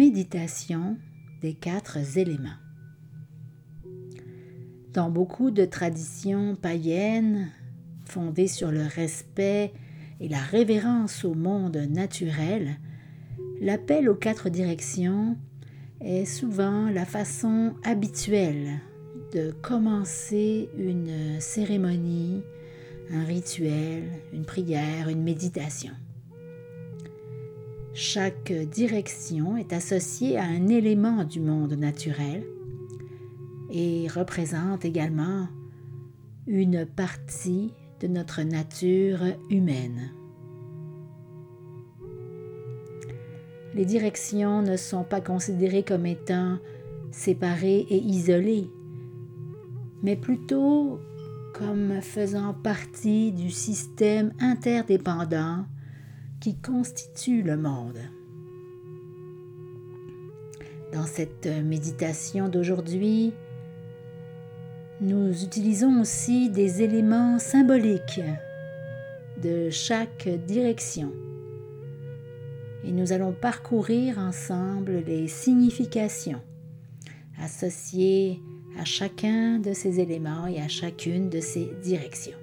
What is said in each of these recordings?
Méditation des quatre éléments. Dans beaucoup de traditions païennes fondées sur le respect et la révérence au monde naturel, l'appel aux quatre directions est souvent la façon habituelle de commencer une cérémonie, un rituel, une prière, une méditation. Chaque direction est associée à un élément du monde naturel et représente également une partie de notre nature humaine. Les directions ne sont pas considérées comme étant séparées et isolées, mais plutôt comme faisant partie du système interdépendant qui constitue le monde. Dans cette méditation d'aujourd'hui, nous utilisons aussi des éléments symboliques de chaque direction et nous allons parcourir ensemble les significations associées à chacun de ces éléments et à chacune de ces directions.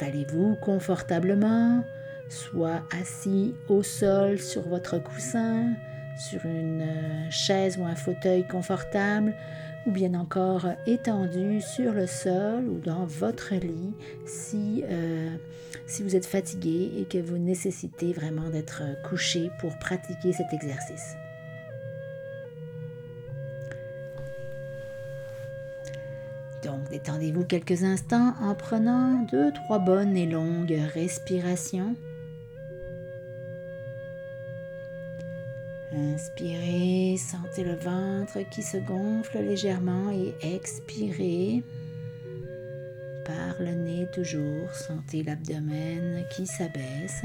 Installez-vous confortablement, soit assis au sol sur votre coussin, sur une euh, chaise ou un fauteuil confortable, ou bien encore étendu sur le sol ou dans votre lit si, euh, si vous êtes fatigué et que vous nécessitez vraiment d'être couché pour pratiquer cet exercice. Donc détendez-vous quelques instants en prenant deux, trois bonnes et longues respirations. Inspirez, sentez le ventre qui se gonfle légèrement et expirez par le nez toujours, sentez l'abdomen qui s'abaisse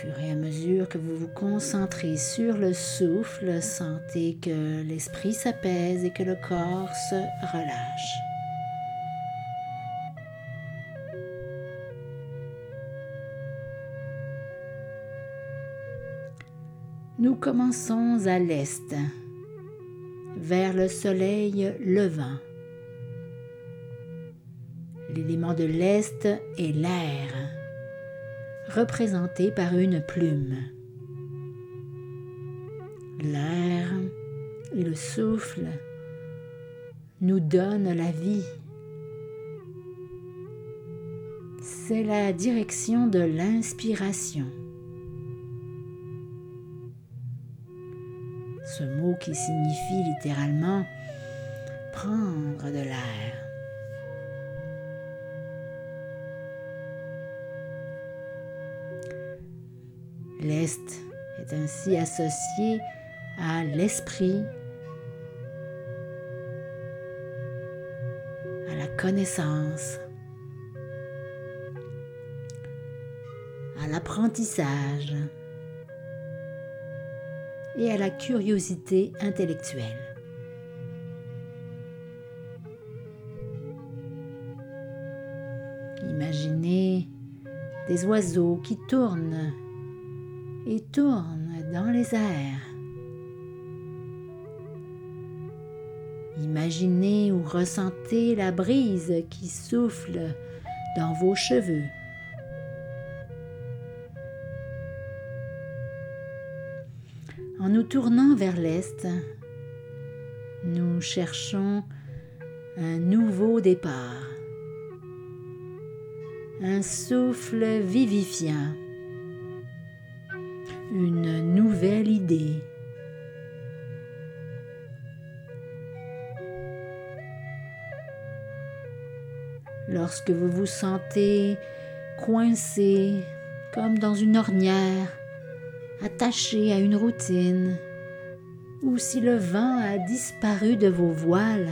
fur et à mesure que vous vous concentrez sur le souffle, sentez que l'esprit s'apaise et que le corps se relâche. Nous commençons à l'est, vers le soleil levant. L'élément de l'est est l'air représenté par une plume. L'air et le souffle nous donnent la vie. C'est la direction de l'inspiration. Ce mot qui signifie littéralement prendre de l'air. L'Est est ainsi associé à l'esprit, à la connaissance, à l'apprentissage et à la curiosité intellectuelle. Imaginez des oiseaux qui tournent et tourne dans les airs. Imaginez ou ressentez la brise qui souffle dans vos cheveux. En nous tournant vers l'est, nous cherchons un nouveau départ, un souffle vivifiant une nouvelle idée. Lorsque vous vous sentez coincé comme dans une ornière, attaché à une routine, ou si le vent a disparu de vos voiles,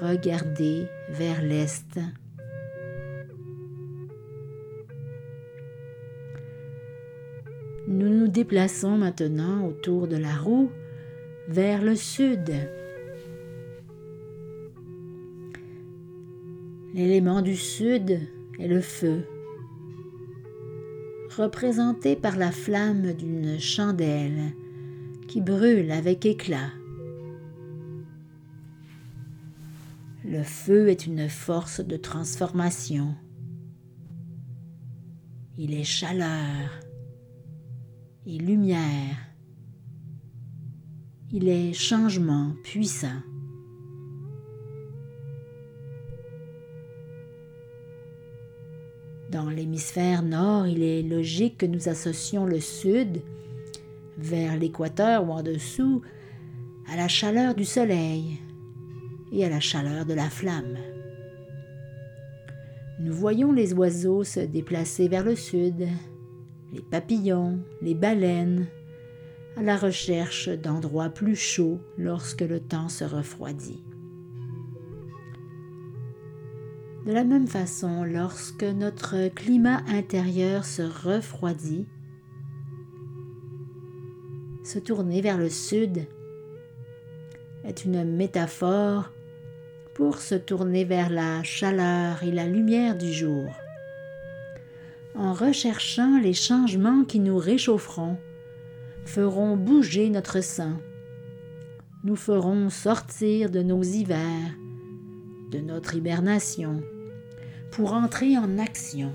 regardez vers l'est. Déplaçons maintenant autour de la roue vers le sud. L'élément du sud est le feu. représenté par la flamme d'une chandelle qui brûle avec éclat. Le feu est une force de transformation. Il est chaleur et lumière. Il est changement puissant. Dans l'hémisphère nord, il est logique que nous associons le sud, vers l'équateur ou en dessous, à la chaleur du soleil et à la chaleur de la flamme. Nous voyons les oiseaux se déplacer vers le sud, les papillons, les baleines, à la recherche d'endroits plus chauds lorsque le temps se refroidit. De la même façon, lorsque notre climat intérieur se refroidit, se tourner vers le sud est une métaphore pour se tourner vers la chaleur et la lumière du jour. En recherchant les changements qui nous réchaufferont, feront bouger notre sang, nous ferons sortir de nos hivers, de notre hibernation, pour entrer en action.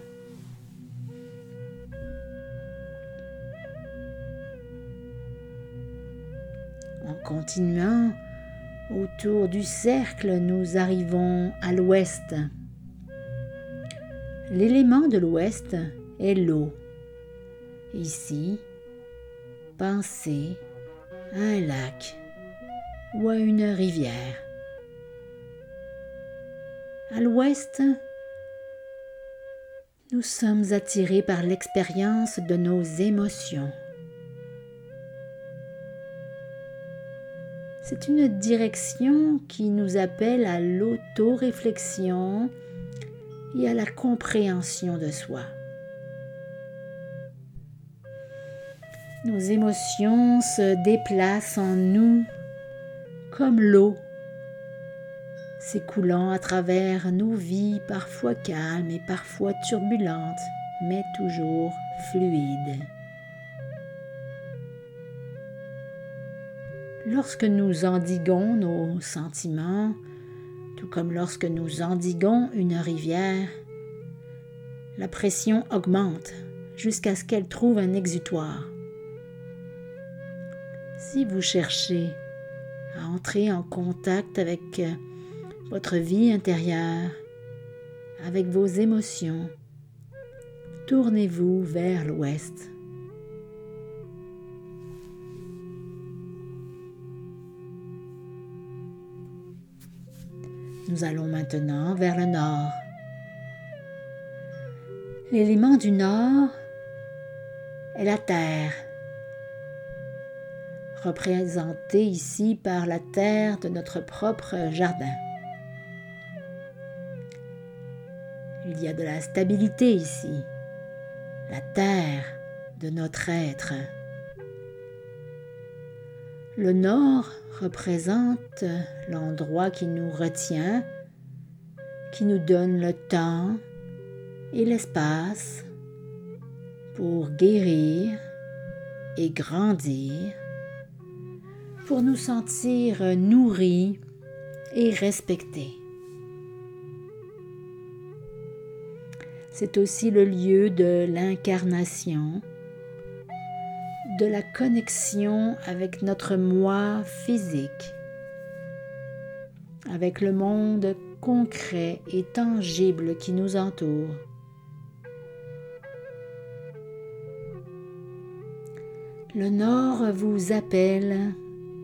En continuant autour du cercle, nous arrivons à l'ouest. L'élément de l'ouest est l'eau. Ici, pensez à un lac ou à une rivière. À l'ouest, nous sommes attirés par l'expérience de nos émotions. C'est une direction qui nous appelle à l'auto-réflexion et à la compréhension de soi. Nos émotions se déplacent en nous comme l'eau s'écoulant à travers nos vies parfois calmes et parfois turbulentes, mais toujours fluides. Lorsque nous endiguons nos sentiments, comme lorsque nous endiguons une rivière, la pression augmente jusqu'à ce qu'elle trouve un exutoire. Si vous cherchez à entrer en contact avec votre vie intérieure, avec vos émotions, tournez-vous vers l'ouest. Nous allons maintenant vers le nord. L'élément du nord est la terre, représentée ici par la terre de notre propre jardin. Il y a de la stabilité ici, la terre de notre être. Le nord représente l'endroit qui nous retient, qui nous donne le temps et l'espace pour guérir et grandir, pour nous sentir nourris et respectés. C'est aussi le lieu de l'incarnation, de la connexion avec notre moi physique, avec le monde concret et tangible qui nous entoure. Le Nord vous appelle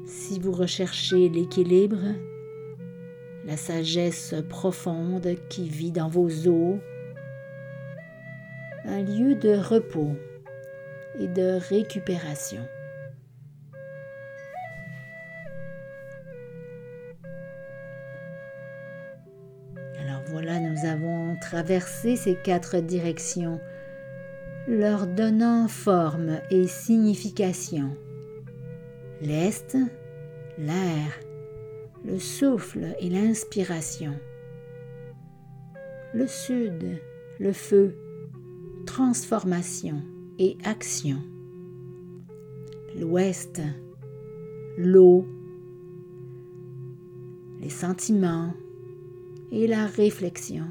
si vous recherchez l'équilibre, la sagesse profonde qui vit dans vos eaux, un lieu de repos et de récupération. Alors voilà, nous avons traversé ces quatre directions, leur donnant forme et signification. L'Est, l'air, le souffle et l'inspiration. Le Sud, le feu, transformation et action. L'ouest, l'eau, les sentiments et la réflexion.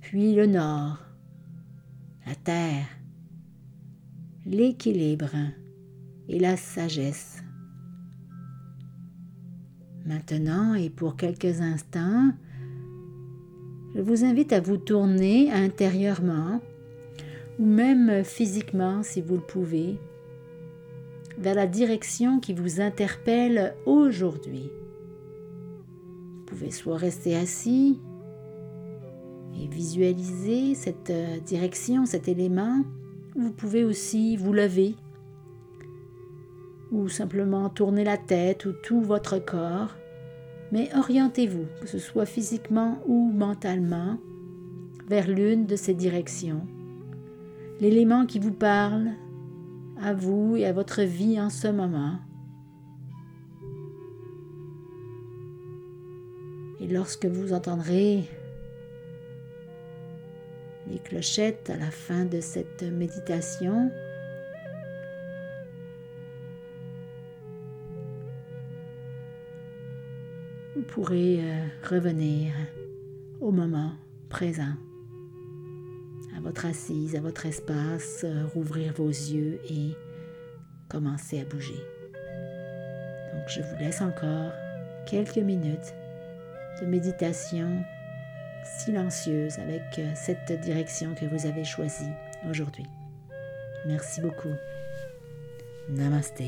Puis le nord, la terre, l'équilibre et la sagesse. Maintenant et pour quelques instants, je vous invite à vous tourner intérieurement ou même physiquement si vous le pouvez vers la direction qui vous interpelle aujourd'hui. Vous pouvez soit rester assis et visualiser cette euh, direction, cet élément, vous pouvez aussi vous lever ou simplement tourner la tête ou tout votre corps, mais orientez-vous, que ce soit physiquement ou mentalement, vers l'une de ces directions. L'élément qui vous parle à vous et à votre vie en ce moment. Et lorsque vous entendrez les clochettes à la fin de cette méditation, vous pourrez euh, revenir au moment présent, à votre assise, à votre espace, euh, rouvrir vos yeux et commencer à bouger. Donc je vous laisse encore quelques minutes de méditation silencieuse avec euh, cette direction que vous avez choisie aujourd'hui. Merci beaucoup. Namaste.